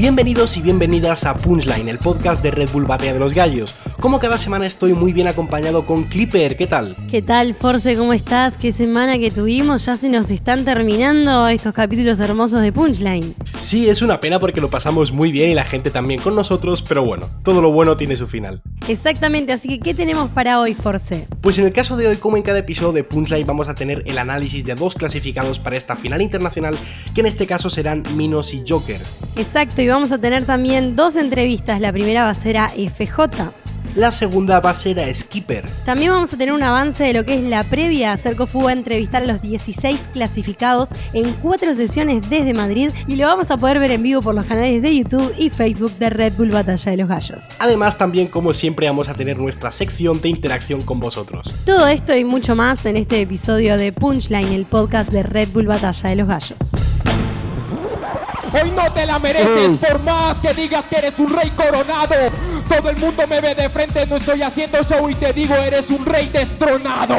Bienvenidos y bienvenidas a Punchline, el podcast de Red Bull Batea de los Gallos. Como cada semana estoy muy bien acompañado con Clipper, ¿qué tal? ¿Qué tal, Force? ¿Cómo estás? ¿Qué semana que tuvimos? Ya se nos están terminando estos capítulos hermosos de Punchline. Sí, es una pena porque lo pasamos muy bien y la gente también con nosotros, pero bueno, todo lo bueno tiene su final. Exactamente, así que ¿qué tenemos para hoy, Force? Pues en el caso de hoy, como en cada episodio de Punchline, vamos a tener el análisis de dos clasificados para esta final internacional, que en este caso serán Minos y Joker. Exacto, y vamos a tener también dos entrevistas. La primera va a ser a FJ. La segunda va a ser a Skipper. También vamos a tener un avance de lo que es la previa. Cercofu va a entrevistar a los 16 clasificados en cuatro sesiones desde Madrid y lo vamos a poder ver en vivo por los canales de YouTube y Facebook de Red Bull Batalla de los Gallos. Además, también como siempre vamos a tener nuestra sección de interacción con vosotros. Todo esto y mucho más en este episodio de Punchline, el podcast de Red Bull Batalla de los Gallos. Hoy no te la mereces por más que digas que eres un rey coronado. Todo el mundo me ve de frente, no estoy haciendo show y te digo eres un rey destronado.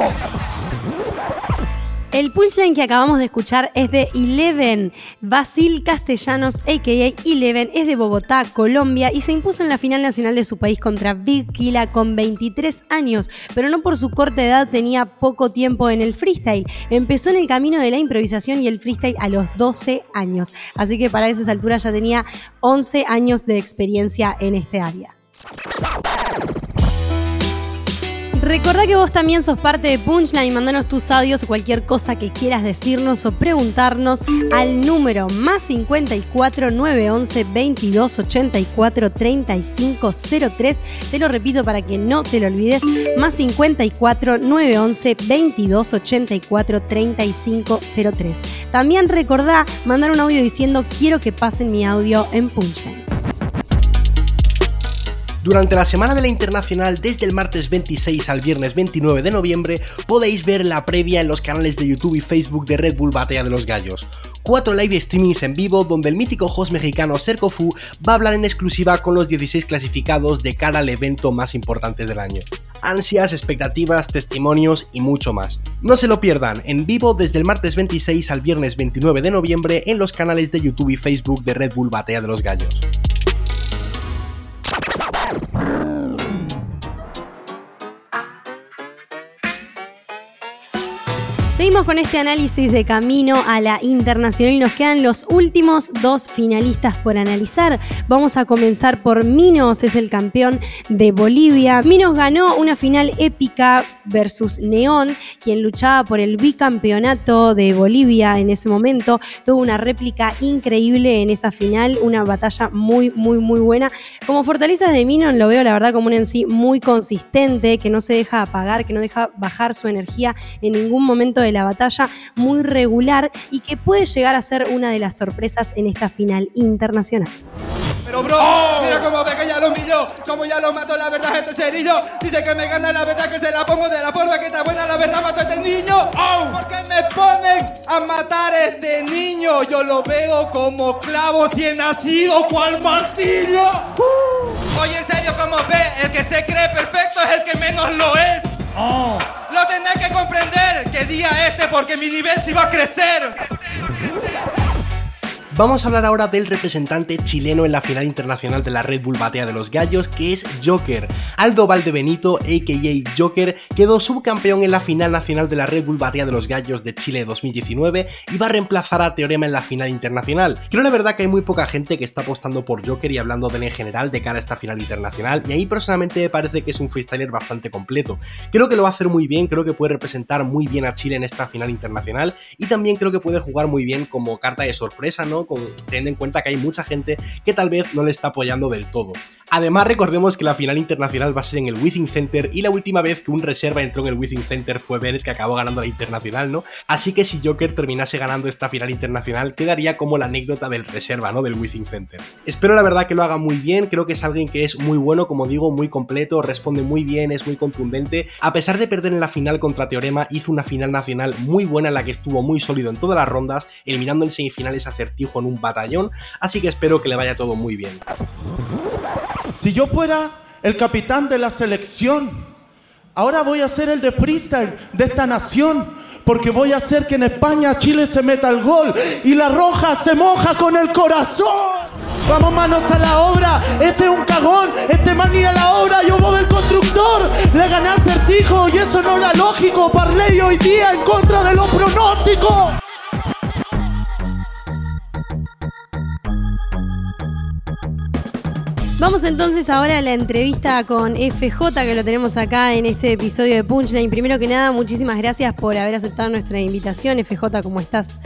El punchline que acabamos de escuchar es de Eleven. Basil Castellanos, a.k.a. Eleven, es de Bogotá, Colombia, y se impuso en la final nacional de su país contra Big Kila con 23 años, pero no por su corta edad tenía poco tiempo en el freestyle. Empezó en el camino de la improvisación y el freestyle a los 12 años, así que para esas alturas ya tenía 11 años de experiencia en este área. Recordá que vos también sos parte de Punchline, mandanos tus audios o cualquier cosa que quieras decirnos o preguntarnos al número más 54 911 22 84 35 03. Te lo repito para que no te lo olvides, más 54 911 22 84 35 03. También recordá mandar un audio diciendo quiero que pasen mi audio en Punchline. Durante la semana de la Internacional, desde el martes 26 al viernes 29 de noviembre, podéis ver la previa en los canales de YouTube y Facebook de Red Bull Batea de los Gallos. Cuatro live streamings en vivo donde el mítico host mexicano Serco Fu va a hablar en exclusiva con los 16 clasificados de cara al evento más importante del año. Ansias, expectativas, testimonios y mucho más. No se lo pierdan, en vivo desde el martes 26 al viernes 29 de noviembre en los canales de YouTube y Facebook de Red Bull Batea de los Gallos. Seguimos con este análisis de camino a la internacional y nos quedan los últimos dos finalistas por analizar. Vamos a comenzar por Minos, es el campeón de Bolivia. Minos ganó una final épica versus Neón, quien luchaba por el bicampeonato de Bolivia en ese momento. Tuvo una réplica increíble en esa final, una batalla muy, muy, muy buena. Como fortalezas de Minos lo veo la verdad como un en sí muy consistente, que no se deja apagar, que no deja bajar su energía en ningún momento de la batalla, muy regular y que puede llegar a ser una de las sorpresas en esta final internacional. Pero bro, mira cómo ve que ya lo humilló, como ya lo mató la verdad este cerillo. Dice que me gana la verdad que se la pongo de la forma que está buena la verdad mató a este niño. ¿Por qué me ponen a matar a este niño? Yo lo veo como clavo si he nacido cual martillo. Oye, en serio, como ve, el que se cree perfecto es el que menos lo es. Lo tenés que comprender que día este porque mi nivel sí va a crecer. Vamos a hablar ahora del representante chileno en la final internacional de la Red Bull Batea de los Gallos, que es Joker. Aldo Valdebenito, a.k.a. Joker, quedó subcampeón en la final nacional de la Red Bull Batea de los Gallos de Chile 2019 y va a reemplazar a Teorema en la final internacional. Creo la verdad que hay muy poca gente que está apostando por Joker y hablando de él en general de cara a esta final internacional, y a mí personalmente me parece que es un freestyler bastante completo. Creo que lo va a hacer muy bien, creo que puede representar muy bien a Chile en esta final internacional y también creo que puede jugar muy bien como carta de sorpresa, ¿no? Teniendo en cuenta que hay mucha gente que tal vez no le está apoyando del todo. Además, recordemos que la final internacional va a ser en el Withing Center y la última vez que un reserva entró en el Withing Center fue Bennett, que acabó ganando la internacional, ¿no? Así que si Joker terminase ganando esta final internacional, quedaría como la anécdota del reserva, ¿no? Del Withing Center. Espero la verdad que lo haga muy bien, creo que es alguien que es muy bueno, como digo, muy completo, responde muy bien, es muy contundente. A pesar de perder en la final contra Teorema, hizo una final nacional muy buena en la que estuvo muy sólido en todas las rondas, eliminando en semifinales a Certijo en un batallón, así que espero que le vaya todo muy bien. Si yo fuera el capitán de la selección, ahora voy a ser el de freestyle de esta nación. Porque voy a hacer que en España Chile se meta el gol y la roja se moja con el corazón. Vamos manos a la obra. Este es un cagón. Este man a la obra. Yo voy el constructor. Le gané a Certijo y eso no era lógico. Parley hoy día en contra de los pronósticos. Vamos entonces ahora a la entrevista con FJ, que lo tenemos acá en este episodio de Punchline. Primero que nada, muchísimas gracias por haber aceptado nuestra invitación. FJ, ¿cómo estás?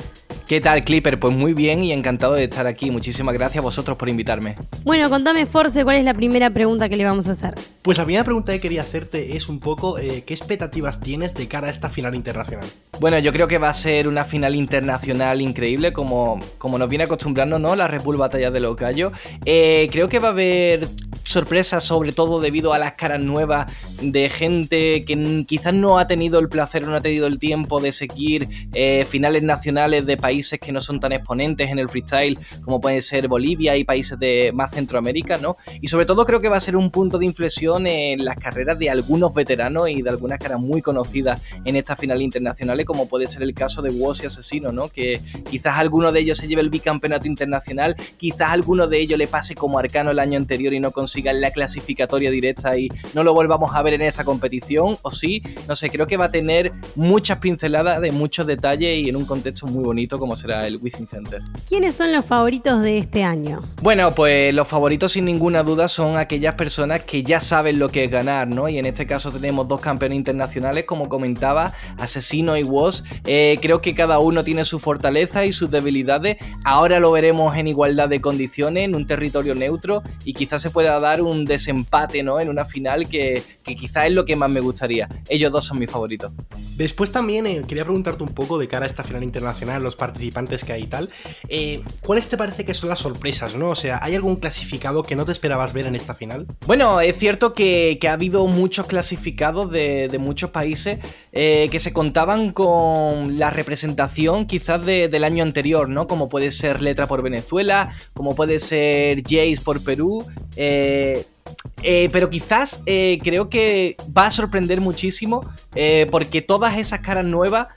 ¿Qué tal, Clipper? Pues muy bien y encantado de estar aquí. Muchísimas gracias a vosotros por invitarme. Bueno, contame, Force, ¿cuál es la primera pregunta que le vamos a hacer? Pues la primera pregunta que quería hacerte es un poco eh, ¿qué expectativas tienes de cara a esta final internacional? Bueno, yo creo que va a ser una final internacional increíble, como, como nos viene acostumbrando, ¿no? La Red Bull Batalla de los Gallos. Eh, creo que va a haber sorpresas, sobre todo debido a las caras nuevas de gente que quizás no ha tenido el placer o no ha tenido el tiempo de seguir eh, finales nacionales de países que no son tan exponentes en el freestyle, como pueden ser Bolivia y países de más Centroamérica, ¿no? Y sobre todo creo que va a ser un punto de inflexión en las carreras de algunos veteranos y de algunas caras muy conocidas en estas finales internacionales, como puede ser el caso de Woz y Asesino, ¿no? Que quizás alguno de ellos se lleve el bicampeonato internacional, quizás alguno de ellos le pase como Arcano el año anterior y no consiga en la clasificatoria directa y no lo volvamos a ver en esta competición, o sí, no sé, creo que va a tener muchas pinceladas de muchos detalles y en un contexto muy bonito como será el Within Center. ¿Quiénes son los favoritos de este año? Bueno, pues los favoritos sin ninguna duda son aquellas personas que ya saben lo que es ganar, ¿no? Y en este caso tenemos dos campeones internacionales, como comentaba, Asesino y Woz. Eh, creo que cada uno tiene su fortaleza y sus debilidades. Ahora lo veremos en igualdad de condiciones, en un territorio neutro, y quizás se pueda dar dar un desempate ¿no? en una final que, que quizás es lo que más me gustaría. Ellos dos son mis favoritos. Después también eh, quería preguntarte un poco de cara a esta final internacional, los participantes que hay y tal. Eh, ¿Cuáles te parece que son las sorpresas, no? O sea, ¿hay algún clasificado que no te esperabas ver en esta final? Bueno, es cierto que, ha habido muchos clasificados de, muchos países eh, que se contaban con la representación quizás del año anterior, ¿no? Como puede ser Letra por Venezuela, como puede ser Jace por Perú. Eh, eh, pero quizás eh, creo que va a sorprender muchísimo eh, porque todas esas caras nuevas,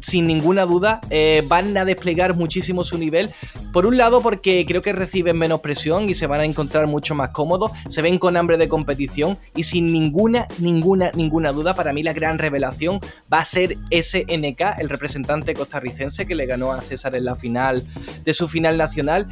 sin ninguna duda, van a desplegar muchísimo su nivel. Por un lado porque creo que reciben menos presión y se van a encontrar mucho más cómodos, se ven con hambre de competición y sin ninguna, ninguna, ninguna duda, para mí la gran revelación va a ser SNK, el representante costarricense que le ganó a César en la final de su final nacional,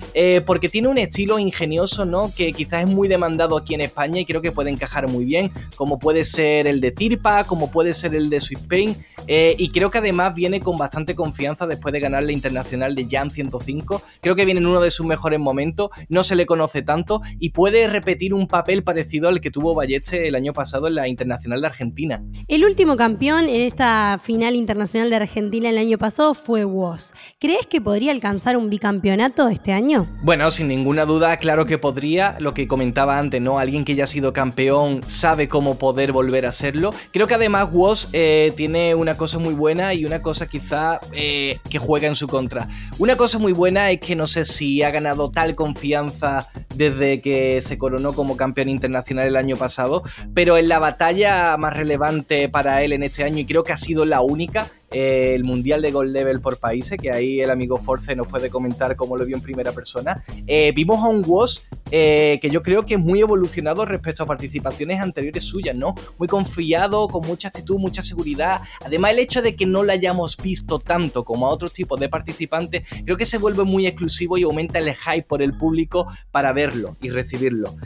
porque tiene un estilo ingenioso, ¿no? Que quizás es muy demandado aquí en España y creo que puede encajar muy bien, como puede ser el de Tirpa, como puede ser el de Swiss Pain, eh, y creo que además viene con bastante confianza después de ganar la internacional de Jam 105. Creo que viene en uno de sus mejores momentos, no se le conoce tanto y puede repetir un papel parecido al que tuvo Balleste el año pasado en la internacional de Argentina. El último campeón en esta final internacional de Argentina el año pasado fue Woz. ¿Crees que podría alcanzar un bicampeonato este año? Bueno, sin ninguna duda, claro que podría. Lo que comentaba antes, ¿no? Alguien que ya ha sido campeón sabe cómo poder volver a serlo. Creo que además Woz eh, tiene una cosa muy buena y una cosa quizá eh, que juega en su contra. Una cosa muy buena es que no sé si ha ganado tal confianza desde que se coronó como campeón internacional el año pasado, pero en la batalla más relevante para él en este año, y creo que ha sido la única, eh, el Mundial de Gold Level por países, que ahí el amigo Force nos puede comentar cómo lo vio en primera persona. Eh, vimos a un Woz eh, que yo creo que es muy evolucionado respecto a participaciones anteriores suyas, ¿no? Muy confiado, con mucha actitud, mucha seguridad. Además, el hecho de que no la hayamos visto tanto como a otros tipos de participantes, creo que se vuelve muy exclusivo y aumenta el hype por el público para verlo y recibirlo.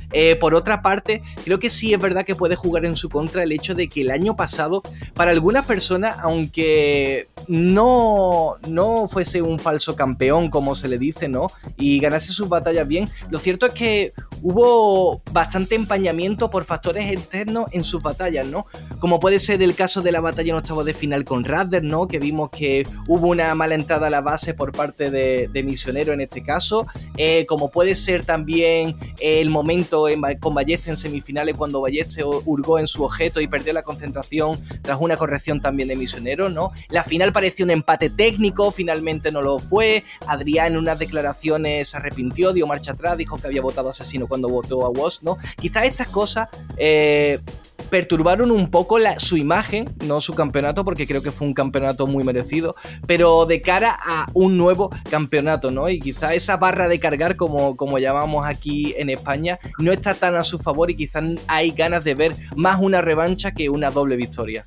por otra parte, creo que sí es verdad que puede jugar en su contra el hecho de que el año pasado, para algunas personas, aunque no, no fuese un falso campeón, como se le dice, ¿no? Y ganase sus batallas bien, lo cierto es que hubo bastante empañamiento por factores externos en sus batallas, ¿no? Como puede ser el caso de la batalla en octavo de final con Radder, ¿no? Que vimos que hubo una mala entrada a la base por parte de, Misionero en este caso. Eh, como puede ser también el momento con Balleste en semifinales cuando Balleste hurgó en su objeto y perdió la concentración tras una corrección también de Misionero, ¿no? La final pareció un empate técnico, finalmente no lo fue. Adrián en unas declaraciones se arrepintió, dio marcha atrás, dijo que había votado asesino cuando votó a Woz, ¿no? Quizás estas cosas eh, perturbaron un poco la, su imagen, no su campeonato, porque creo que fue un campeonato muy merecido, pero de cara a un nuevo campeonato, ¿no? Y quizá esa barra de cargar, como, como llamamos aquí en España, no está tan a su favor y quizás hay ganas de ver más una revancha que una doble victoria.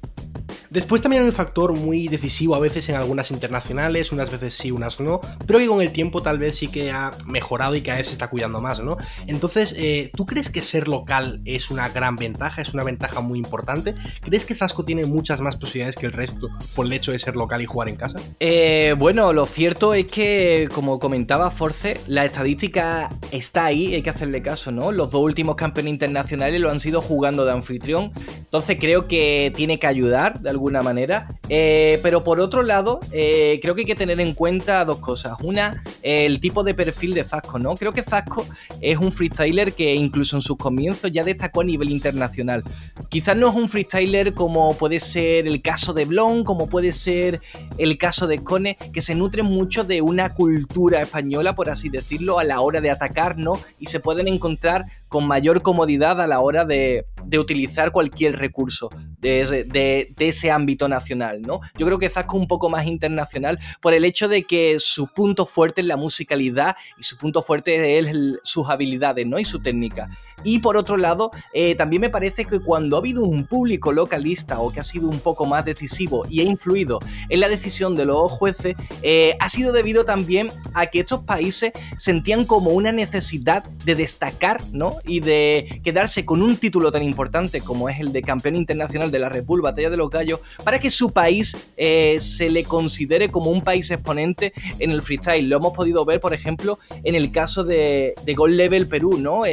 Después también hay un factor muy decisivo a veces en algunas internacionales, unas veces sí, unas no, pero que con el tiempo tal vez sí que ha mejorado y cada vez se está cuidando más, ¿no? Entonces, eh, ¿tú crees que ser local es una gran ventaja, es una ventaja muy importante? ¿Crees que Zasco tiene muchas más posibilidades que el resto por el hecho de ser local y jugar en casa? Eh, bueno, lo cierto es que, como comentaba Force, la estadística está ahí, hay que hacerle caso, ¿no? Los dos últimos campeones internacionales lo han sido jugando de anfitrión, entonces creo que tiene que ayudar de alguna manera. Eh, pero por otro lado, eh, creo que hay que tener en cuenta dos cosas. Una, el tipo de perfil de Zasco, ¿no? Creo que Zasco es un freestyler que incluso en sus comienzos ya destacó a nivel internacional. Quizás no es un freestyler como puede ser el caso de Blon, como puede ser el caso de Cone, que se nutre mucho de una cultura española, por así decirlo, a la hora de atacar, ¿no? Y se pueden encontrar con mayor comodidad a la hora de, utilizar cualquier recurso de, de, ese ámbito nacional, ¿no? Yo creo que Zasco es un poco más internacional por el hecho de que su punto fuerte es la musicalidad y su punto fuerte es sus habilidades, ¿no? Y su técnica. Y por otro lado, eh, también me parece que cuando ha habido un público localista o que ha sido un poco más decisivo y ha influido en la decisión de los jueces, eh, ha sido debido también a que estos países sentían como una necesidad de destacar, ¿no? Y de quedarse con un título tan importante como es el de campeón internacional de la Red Bull Batalla de los Gallos, para que su país eh, se le considere como un país exponente en el freestyle. Lo hemos podido ver, por ejemplo, en el caso de, Gold Level Perú, ¿no?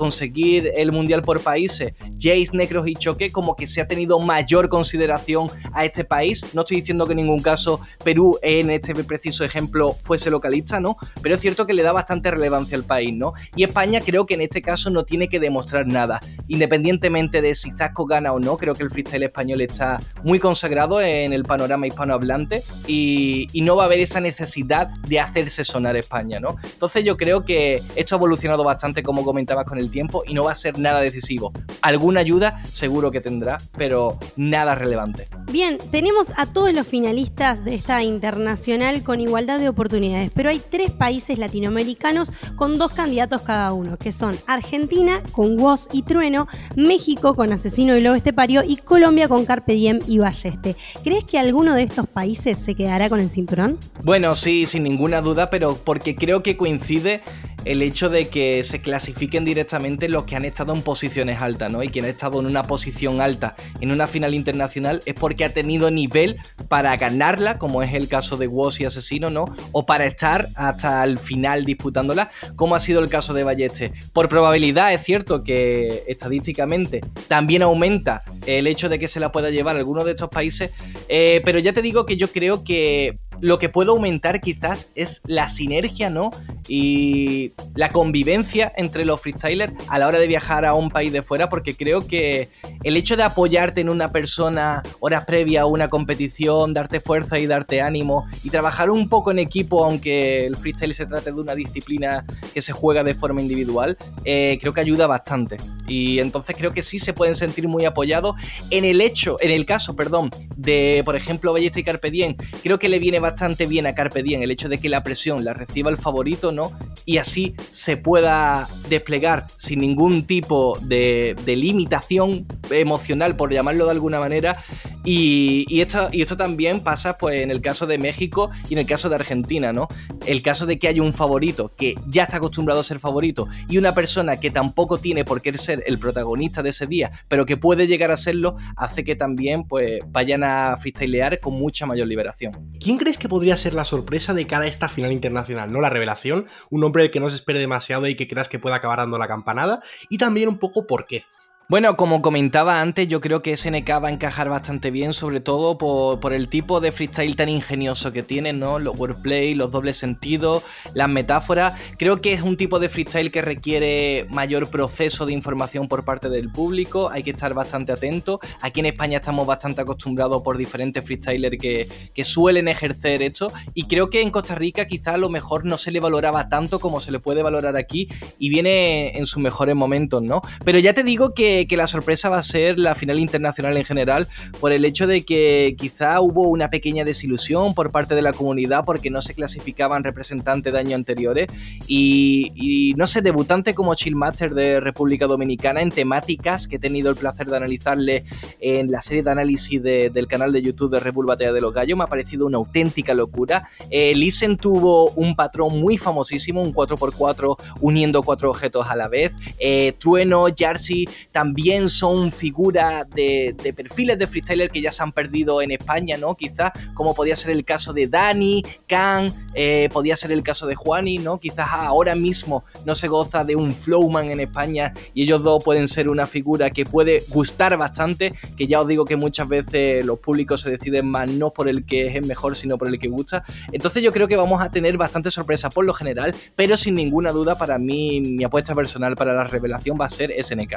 Conseguir el Mundial por países, Jace, Necros y Choque, como que se ha tenido mayor consideración a este país. No estoy diciendo que en ningún caso Perú, en este preciso ejemplo, fuese localista, ¿no? Pero es cierto que le da bastante relevancia al país, ¿no? Y España creo que en este caso no tiene que demostrar nada. Independientemente de si Zasco gana o no, creo que el freestyle español está muy consagrado en el panorama hispanohablante y, y no va a haber esa necesidad de hacerse sonar España, ¿no? Entonces yo creo que esto ha evolucionado bastante, como comentabas, con el tiempo y no va a ser nada decisivo. Alguna ayuda seguro que tendrá, pero nada relevante. Bien, tenemos a todos los finalistas de esta internacional con igualdad de oportunidades, pero hay tres países latinoamericanos con dos candidatos cada uno, que son Argentina con Woz y Trueno, México con Asesino y Lobo Estepario y Colombia con Carpe Diem y Balleste. ¿Crees que alguno de estos países se quedará con el cinturón? Bueno, sí, sin ninguna duda, pero porque creo que coincide el hecho de que se clasifiquen directamente los que han estado en posiciones altas, ¿no? Y quien ha estado en una posición alta en una final internacional es porque ha tenido nivel para ganarla, como es el caso de Woz y Asesino, ¿no? O para estar hasta el final disputándola, como ha sido el caso de Balleste. Por probabilidad es cierto que estadísticamente también aumenta el hecho de que se la pueda llevar alguno de estos países, eh, pero ya te digo que yo creo que lo que puede aumentar quizás es la sinergia, ¿no? Y la convivencia entre los freestylers a la hora de viajar a un país de fuera, porque creo que el hecho de apoyarte en una persona horas previa a una competición, darte fuerza y darte ánimo y trabajar un poco en equipo, aunque el freestyle se trate de una disciplina que se juega de forma individual, eh, creo que ayuda bastante. Y entonces creo que sí se pueden sentir muy apoyados en el hecho, en el caso, perdón, de por ejemplo Ballesta y Carpe Diem, creo que le viene bastante bastante bien a Carpe Diem el hecho de que la presión la reciba el favorito, ¿no? Y así se pueda desplegar sin ningún tipo de, limitación emocional, por llamarlo de alguna manera, y, esto, y esto también pasa pues, en el caso de México y en el caso de Argentina, ¿no? El caso de que haya un favorito que ya está acostumbrado a ser favorito y una persona que tampoco tiene por qué ser el protagonista de ese día, pero que puede llegar a serlo, hace que también pues, vayan a freestylear con mucha mayor liberación. ¿Quién crees que podría ser la sorpresa de cara a esta final internacional? ¿No? La revelación, un hombre del que no se espere demasiado y que creas que pueda acabar dando la campanada, y también un poco por qué. Bueno, como comentaba antes, yo creo que SNK va a encajar bastante bien, sobre todo por, el tipo de freestyle tan ingenioso que tiene, ¿no? Los wordplay, los dobles sentidos, las metáforas. Creo que es un tipo de freestyle que requiere mayor proceso de información por parte del público, hay que estar bastante atento. Aquí en España estamos bastante acostumbrados por diferentes freestylers que, que suelen ejercer esto, y creo que en Costa Rica quizá a lo mejor no se le valoraba tanto como se le puede valorar aquí, y viene en sus mejores momentos, ¿no? Pero ya te digo que que, la sorpresa va a ser la final internacional en general, por el hecho de que quizá hubo una pequeña desilusión por parte de la comunidad porque no se clasificaban representantes de años anteriores y, no sé, debutante como Chillmaster de República Dominicana en temáticas que he tenido el placer de analizarle en la serie de análisis de, del canal de YouTube de Red Batalla de los Gallos, me ha parecido una auténtica locura. Eh, tuvo un patrón muy famosísimo, un 4x4 uniendo cuatro objetos a la vez. Eh, Trueno, Jersey también son figuras de, perfiles de freestyler que ya se han perdido en España, ¿no? Quizás como podía ser el caso de Dani, Khan, eh, podía ser el caso de Juani, ¿no? Quizás ahora mismo no se goza de un flowman en España y ellos dos pueden ser una figura que puede gustar bastante, que ya os digo que muchas veces los públicos se deciden más no por el que es el mejor, sino por el que gusta. Entonces yo creo que vamos a tener bastante sorpresa por lo general, pero sin ninguna duda para mí mi apuesta personal para la revelación va a ser SNK.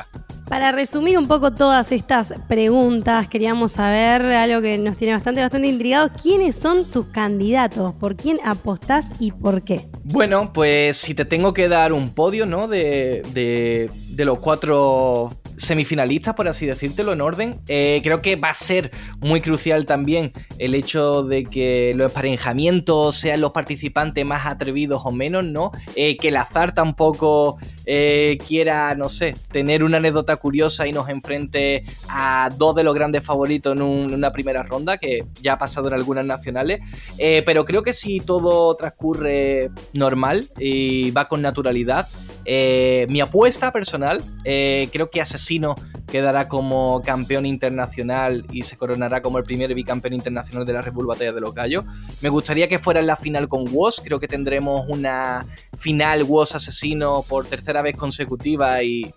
Para resumir un poco todas estas preguntas, queríamos saber algo que nos tiene bastante, bastante intrigados. ¿Quiénes son tus candidatos? ¿Por quién apostás y por qué? Bueno, pues si te tengo que dar un podio, ¿no? De, de, de los cuatro semifinalistas, por así decírtelo, en orden. Eh, creo que va a ser muy crucial también el hecho de que los emparejamientos sean los participantes más atrevidos o menos, ¿no? Eh, que el azar tampoco eh, quiera, no sé, tener una anécdota curiosa y nos enfrente a dos de los grandes favoritos en, en una primera ronda, que ya ha pasado en algunas nacionales. Pero creo que si todo transcurre normal y va con naturalidad, eh, mi apuesta personal, eh, creo que Asesino quedará como campeón internacional y se coronará como el primer bicampeón internacional de la Red Batalla de los Gallos. Me gustaría que fuera en la final con Woz, creo que tendremos una final Woz Asesino por tercera vez consecutiva y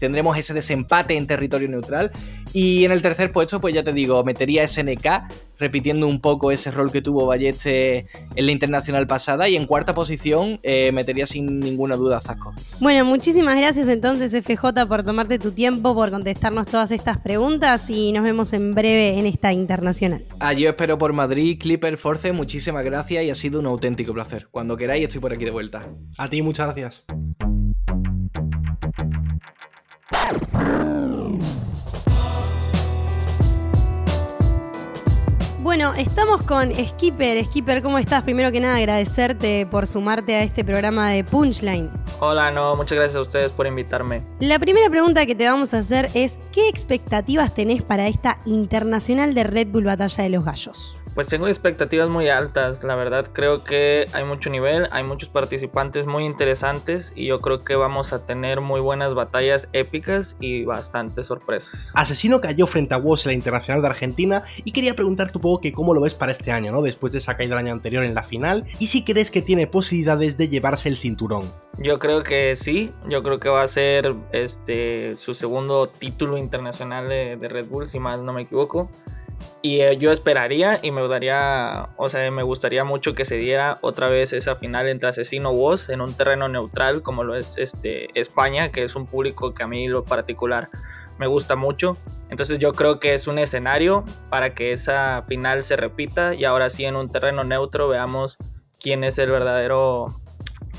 tendremos ese desempate en territorio neutral. Y en el tercer puesto, pues ya te digo, metería SNK, repitiendo un poco ese rol que tuvo Balleste en la internacional pasada. Y en cuarta posición, eh, metería sin ninguna duda a Zasco. Bueno, muchísimas gracias entonces, FJ, por tomarte tu tiempo, por contestarnos todas estas preguntas. Y nos vemos en breve en esta internacional. Ah, yo espero por Madrid, Clipper, Force, muchísimas gracias y ha sido un auténtico placer. Cuando queráis, estoy por aquí de vuelta. A ti, muchas gracias. Bueno, estamos con Skipper. Skipper, ¿cómo estás? Primero que nada, agradecerte por sumarte a este programa de Punchline. Hola, no, muchas gracias a ustedes por invitarme. La primera pregunta que te vamos a hacer es, ¿qué expectativas tenés para esta internacional de Red Bull Batalla de los Gallos? Pues tengo expectativas muy altas, la verdad creo que hay mucho nivel, hay muchos participantes muy interesantes y yo creo que vamos a tener muy buenas batallas épicas y bastantes sorpresas. Asesino cayó frente a Woz en la Internacional de Argentina y quería preguntarte un poco que cómo lo ves para este año, ¿no? Después de esa caída del año anterior en la final y si crees que tiene posibilidades de llevarse el cinturón. Yo creo que sí, yo creo que va a ser este su segundo título internacional de, de Red Bull, si mal no me equivoco. Y eh, yo esperaría y me gustaría, o sea, me gustaría mucho que se diera otra vez esa final entre Asesino Woz en un terreno neutral como lo es este, España, que es un público que a mí lo particular me gusta mucho. Entonces yo creo que es un escenario para que esa final se repita y ahora sí en un terreno neutro veamos quién es el verdadero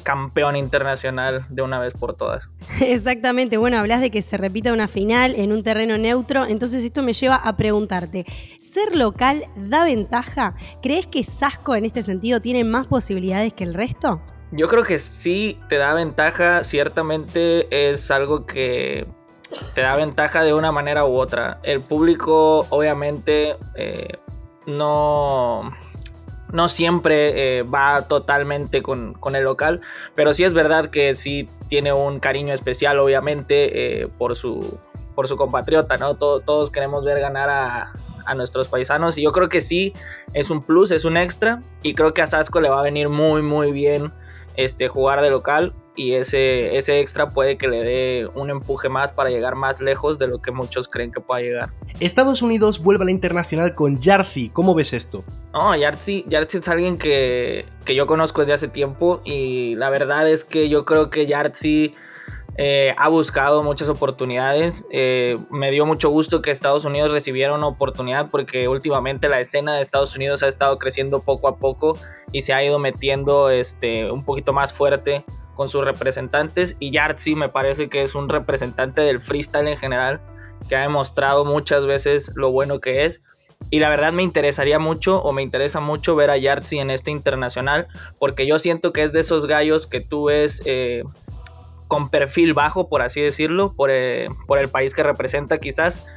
campeón internacional de una vez por todas. Exactamente, bueno, hablas de que se repita una final en un terreno neutro, entonces esto me lleva a preguntarte, ¿ser local da ventaja? ¿Crees que Sasco en este sentido tiene más posibilidades que el resto? Yo creo que sí te da ventaja, ciertamente es algo que te da ventaja de una manera u otra. El público obviamente eh, no no siempre eh, va totalmente con, con, el local, pero sí es verdad que sí tiene un cariño especial, obviamente, eh, por, su, por su compatriota, ¿no? Todo, todos queremos ver ganar a, a, nuestros paisanos y yo creo que sí es un plus, es un extra y creo que a Sasco le va a venir muy, muy bien este, jugar de local y ese, ese extra puede que le dé un empuje más para llegar más lejos de lo que muchos creen que pueda llegar. Estados Unidos vuelve a la internacional con Yarzi, ¿cómo ves esto? No, Yarzi, es alguien que, que, yo conozco desde hace tiempo y la verdad es que yo creo que Yarzi eh, ha buscado muchas oportunidades. Eh, me dio mucho gusto que Estados Unidos recibiera una oportunidad porque últimamente la escena de Estados Unidos ha estado creciendo poco a poco y se ha ido metiendo este, un poquito más fuerte con sus representantes y Yartzi me parece que es un representante del freestyle en general que ha demostrado muchas veces lo bueno que es. Y la verdad me interesaría mucho o me interesa mucho ver a Yartzi en este internacional porque yo siento que es de esos gallos que tú ves eh, con perfil bajo, por así decirlo, por, eh, por el país que representa quizás,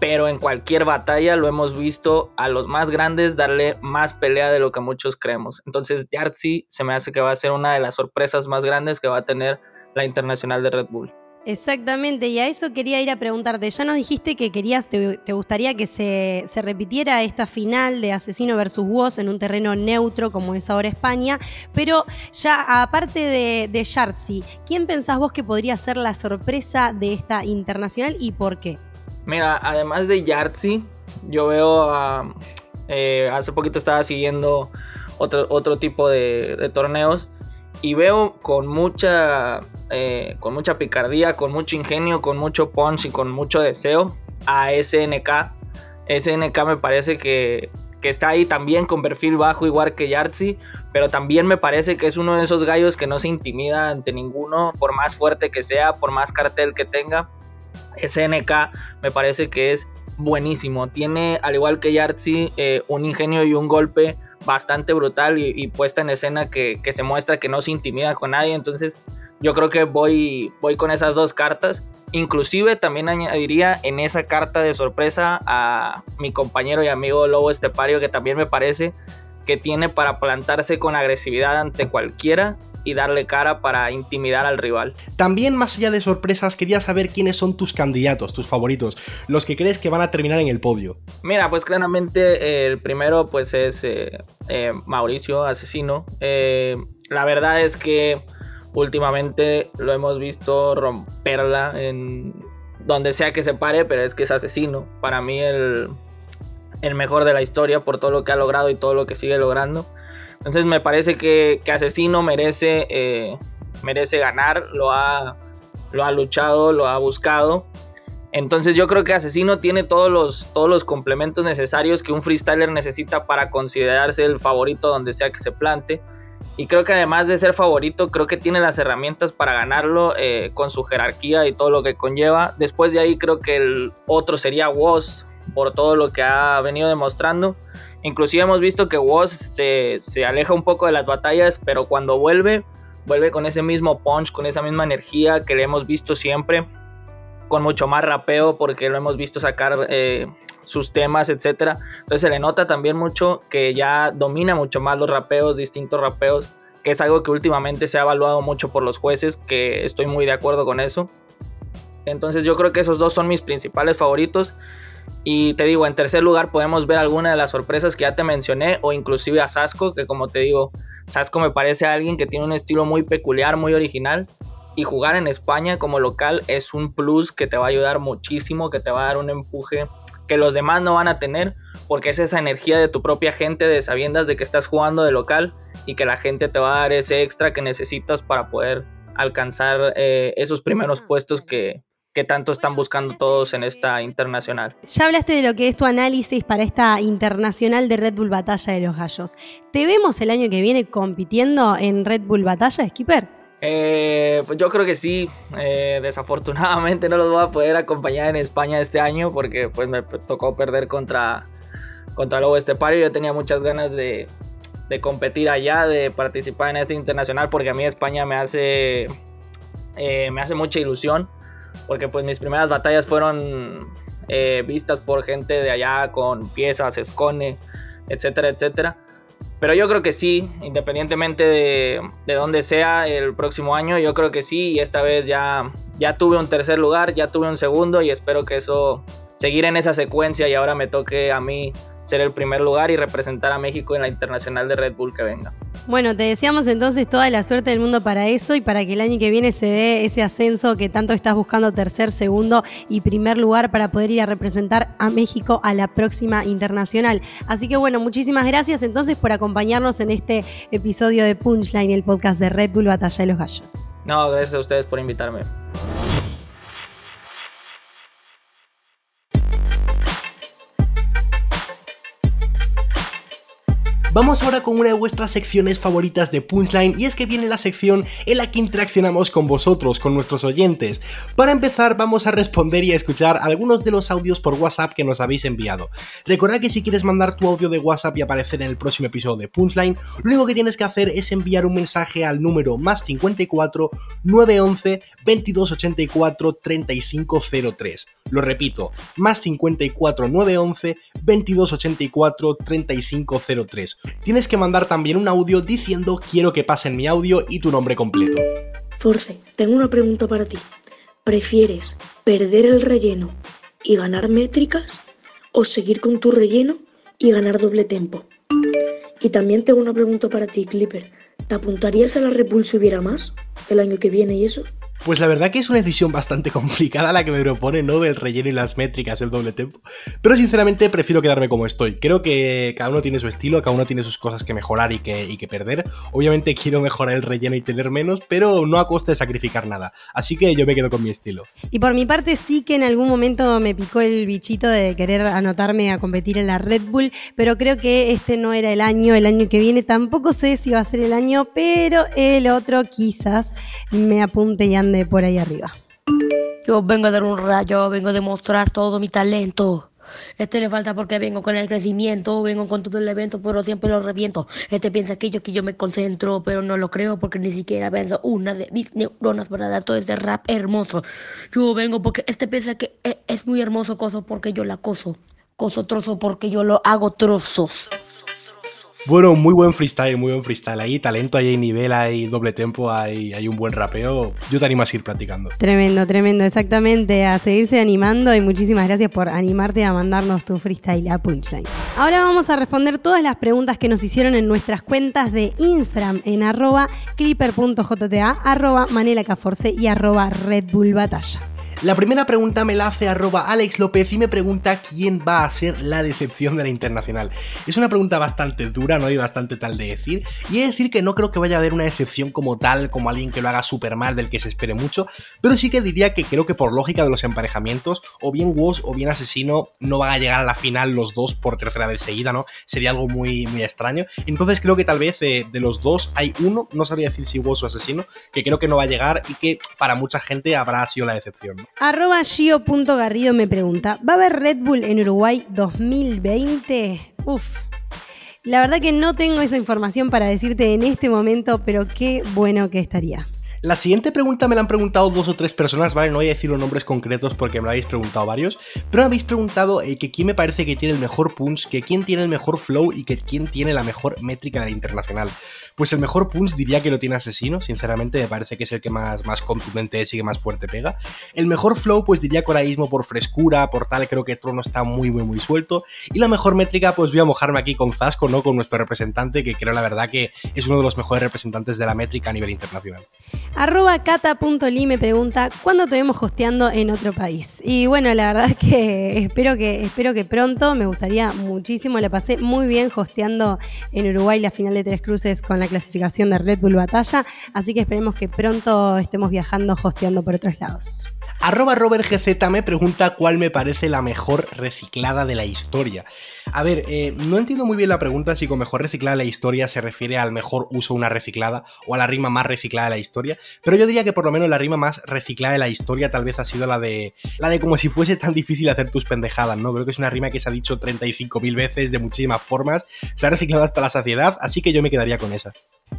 pero en cualquier batalla lo hemos visto a los más grandes darle más pelea de lo que muchos creemos. Entonces, Yartzi se me hace que va a ser una de las sorpresas más grandes que va a tener la Internacional de Red Bull. Exactamente, y a eso quería ir a preguntarte. Ya nos dijiste que querías, te, gustaría que se, repitiera esta final de Asesino versus Woz en un terreno neutro como es ahora España, pero ya aparte de, de ¿quién pensás vos que podría ser la sorpresa de esta internacional y por qué? Mira, además de Yartzi, yo veo a. Eh, hace poquito estaba siguiendo otro, otro tipo de, torneos y veo con mucha, eh, con mucha picardía, con mucho ingenio, con mucho punch y con mucho deseo a SNK. SNK me parece que, que está ahí también con perfil bajo, igual que Yartzi, pero también me parece que es uno de esos gallos que no se intimida ante ninguno, por más fuerte que sea, por más cartel que tenga. SNK me parece que es buenísimo. Tiene, al igual que Yartzi, eh, un ingenio y un golpe bastante brutal y, puesta en escena que, se muestra que no se intimida con nadie. Entonces yo creo que voy, voy con esas dos cartas. Inclusive también añadiría en esa carta de sorpresa a mi compañero y amigo Lobo Estepario que también me parece que tiene para plantarse con agresividad ante cualquiera y darle cara para intimidar al rival. También más allá de sorpresas, quería saber quiénes son tus candidatos, tus favoritos, los que crees que van a terminar en el podio. Mira, pues claramente el primero pues es eh, eh, Mauricio Asesino. Eh, la verdad es que últimamente lo hemos visto romperla en donde sea que se pare, pero es que es asesino. Para mí el el mejor de la historia por todo lo que ha logrado y todo lo que sigue logrando. Entonces me parece que, Asesino merece, eh, merece ganar, lo ha, lo ha luchado, lo ha buscado. Entonces yo creo que Asesino tiene todos los, todos los complementos necesarios que un freestyler necesita para considerarse el favorito donde sea que se plante. Y creo que además de ser favorito, creo que tiene las herramientas para ganarlo eh, con su jerarquía y todo lo que conlleva. Después de ahí creo que el otro sería Woz, por todo lo que ha venido demostrando. Inclusive hemos visto que Woz se, aleja un poco de las batallas, pero cuando vuelve, vuelve con ese mismo punch, con esa misma energía que le hemos visto siempre, con mucho más rapeo, porque lo hemos visto sacar eh, sus temas, etc. Entonces se le nota también mucho que ya domina mucho más los rapeos, distintos rapeos, que es algo que últimamente se ha evaluado mucho por los jueces, que estoy muy de acuerdo con eso. Entonces yo creo que esos dos son mis principales favoritos. Y te digo, en tercer lugar podemos ver alguna de las sorpresas que ya te mencioné o inclusive a Sasco, que como te digo, Sasco me parece alguien que tiene un estilo muy peculiar, muy original. Y jugar en España como local es un plus que te va a ayudar muchísimo, que te va a dar un empuje que los demás no van a tener, porque es esa energía de tu propia gente, de sabiendas de que estás jugando de local y que la gente te va a dar ese extra que necesitas para poder alcanzar eh, esos primeros puestos que, que tanto están buscando todos en esta internacional. Ya hablaste de lo que es tu análisis para esta internacional de Red Bull Batalla de los Gallos. ¿Te vemos el año que viene compitiendo en Red Bull Batalla, Skipper? Eh, pues yo creo que sí. Eh, desafortunadamente no los voy a poder acompañar en España este año porque pues me tocó perder contra, contra Lobo Estepario. Yo tenía muchas ganas de, de competir allá, de participar en este internacional porque a mí España me hace, eh, me hace mucha ilusión porque pues mis primeras batallas fueron eh, vistas por gente de allá con piezas, escone, etcétera, etcétera. Pero yo creo que sí, independientemente de, de dónde sea el próximo año, yo creo que sí. Y esta vez ya, ya tuve un tercer lugar, ya tuve un segundo y espero que eso, seguir en esa secuencia y ahora me toque a mí ser el primer lugar y representar a México en la internacional de Red Bull que venga. Bueno, te deseamos entonces toda la suerte del mundo para eso y para que el año que viene se dé ese ascenso que tanto estás buscando, tercer, segundo y primer lugar para poder ir a representar a México a la próxima internacional. Así que bueno, muchísimas gracias entonces por acompañarnos en este episodio de Punchline, el podcast de Red Bull Batalla de los Gallos. No, gracias a ustedes por invitarme. Vamos ahora con una de vuestras secciones favoritas de Punchline y es que viene la sección en la que interaccionamos con vosotros, con nuestros oyentes. Para empezar vamos a responder y a escuchar algunos de los audios por WhatsApp que nos habéis enviado. Recuerda que si quieres mandar tu audio de WhatsApp y aparecer en el próximo episodio de Punchline, lo único que tienes que hacer es enviar un mensaje al número más 54 911 2284 3503. Lo repito, más 54 911 2284 3503. Tienes que mandar también un audio diciendo quiero que pasen mi audio y tu nombre completo. Force, tengo una pregunta para ti. ¿Prefieres perder el relleno y ganar métricas o seguir con tu relleno y ganar doble tempo? Y también tengo una pregunta para ti, Clipper. ¿Te apuntarías a la Bull si hubiera más el año que viene y eso? Pues la verdad que es una decisión bastante complicada la que me propone, ¿no? Del relleno y las métricas, el doble tempo. Pero sinceramente prefiero quedarme como estoy. Creo que cada uno tiene su estilo, cada uno tiene sus cosas que mejorar y que, perder. Obviamente quiero mejorar el relleno y tener menos, pero no a costa de sacrificar nada. Así que yo me quedo con mi estilo. Y por mi parte sí que en algún momento me picó el bichito de querer anotarme a competir en la Red Bull, pero creo que este no era el año, el año que viene tampoco sé si va a ser el año, pero el otro quizás me apunte y ande por ahí arriba. Yo vengo a dar un rayo, vengo a demostrar todo mi talento. Este le falta porque vengo con el crecimiento, vengo con todo el evento, pero siempre lo reviento. Este piensa que yo, que yo me concentro, pero no lo creo porque ni siquiera venzo una de mis neuronas para dar todo este rap hermoso. Yo vengo porque este piensa que e, es muy hermoso coso porque yo la coso. Coso trozo porque yo lo hago trozos. Bueno, muy buen freestyle, muy buen freestyle. Ahí talento, ahí hay nivel, hay doble tempo, hay, hay un buen rapeo. Yo te animo a seguir practicando. Tremendo, tremendo, exactamente. A seguirse animando y muchísimas gracias por animarte a mandarnos tu freestyle a Punchline. Ahora vamos a responder todas las preguntas que nos hicieron en nuestras cuentas de Instagram en arroba clipper.jta, arroba manelacaforce y arroba Red. La primera pregunta me la hace arroba Alex López y me pregunta quién va a ser la decepción de la internacional. Es una pregunta bastante dura, ¿no? Y bastante tal de decir. Y he de decir que no creo que vaya a haber una decepción como tal, como alguien que lo haga súper mal, del que se espere mucho. Pero sí que diría que creo que por lógica de los emparejamientos, o bien Woz o bien Asesino no van a llegar a la final los dos por tercera vez seguida, ¿no? Sería algo muy, muy extraño. Entonces creo que tal vez eh, de los dos hay uno, no sabría decir si Woz o Asesino, que creo que no va a llegar y que para mucha gente habrá sido la decepción. Arroba Gio.garrido me pregunta, ¿va a haber Red Bull en Uruguay 2020? Uf. La verdad que no tengo esa información para decirte en este momento, pero qué bueno que estaría. La siguiente pregunta me la han preguntado dos o tres personas, ¿vale? No voy a decir los nombres concretos porque me lo habéis preguntado varios, pero me habéis preguntado eh, que quién me parece que tiene el mejor punch, que quién tiene el mejor flow y que quién tiene la mejor métrica de la internacional. Pues el mejor punch diría que lo tiene Asesino, sinceramente me parece que es el que más, más contundente es y que más fuerte pega. El mejor flow pues diría que por frescura, por tal, creo que Trono está muy muy muy suelto. Y la mejor métrica pues voy a mojarme aquí con Zasco, ¿no? Con nuestro representante, que creo la verdad que es uno de los mejores representantes de la métrica a nivel internacional. Arroba cata.li me pregunta, ¿cuándo te vemos hosteando en otro país? Y bueno, la verdad es que espero que, espero que pronto, me gustaría muchísimo, la pasé muy bien hosteando en Uruguay la final de Tres Cruces con la clasificación de Red Bull Batalla, así que esperemos que pronto estemos viajando hosteando por otros lados. Arroba RobertGZ me pregunta cuál me parece la mejor reciclada de la historia. A ver, eh, no entiendo muy bien la pregunta si con mejor reciclada de la historia se refiere al mejor uso de una reciclada o a la rima más reciclada de la historia, pero yo diría que por lo menos la rima más reciclada de la historia tal vez ha sido la de la de como si fuese tan difícil hacer tus pendejadas, ¿no? Creo que es una rima que se ha dicho 35.000 veces de muchísimas formas, se ha reciclado hasta la saciedad, así que yo me quedaría con esa.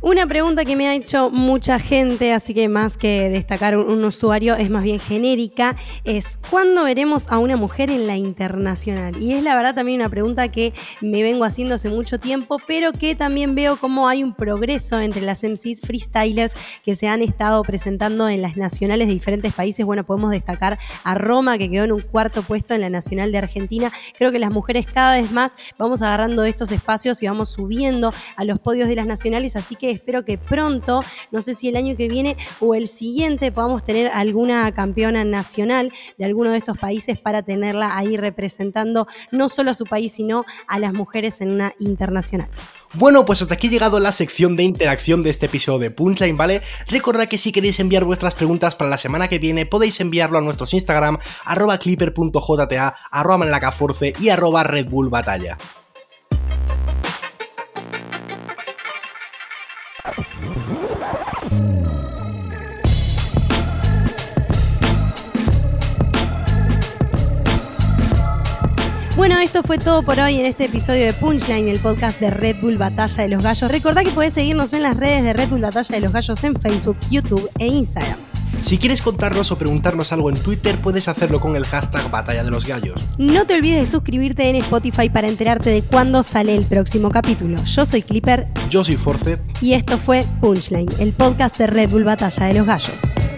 Una pregunta que me ha hecho mucha gente, así que más que destacar un, usuario, es más bien genérica, es ¿cuándo veremos a una mujer en la internacional? Y es la verdad también una pregunta que me vengo haciendo hace mucho tiempo, pero que también veo cómo hay un progreso entre las MCs freestylers que se han estado presentando en las nacionales de diferentes países. Bueno, podemos destacar a Roma, que quedó en un cuarto puesto en la Nacional de Argentina. Creo que las mujeres cada vez más vamos agarrando estos espacios y vamos subiendo a los podios de las nacionales, así que espero que pronto, no sé si el año que viene o el siguiente, podamos tener alguna campeona nacional de alguno de estos países para tenerla ahí representando no solo a su país, sino a las mujeres en una internacional. Bueno, pues hasta aquí ha llegado la sección de interacción de este episodio de Punchline, ¿vale? Recordad que si queréis enviar vuestras preguntas para la semana que viene, podéis enviarlo a nuestros Instagram, arroba clipper.jta, arroba y arroba Red Bull Batalla. Esto fue todo por hoy en este episodio de Punchline, el podcast de Red Bull Batalla de los Gallos. Recordá que podés seguirnos en las redes de Red Bull Batalla de los Gallos en Facebook, YouTube e Instagram. Si quieres contarnos o preguntarnos algo en Twitter, puedes hacerlo con el hashtag Batalla de los Gallos. No te olvides de suscribirte en Spotify para enterarte de cuándo sale el próximo capítulo. Yo soy Clipper Yo soy Force. y esto fue Punchline, el podcast de Red Bull Batalla de los Gallos.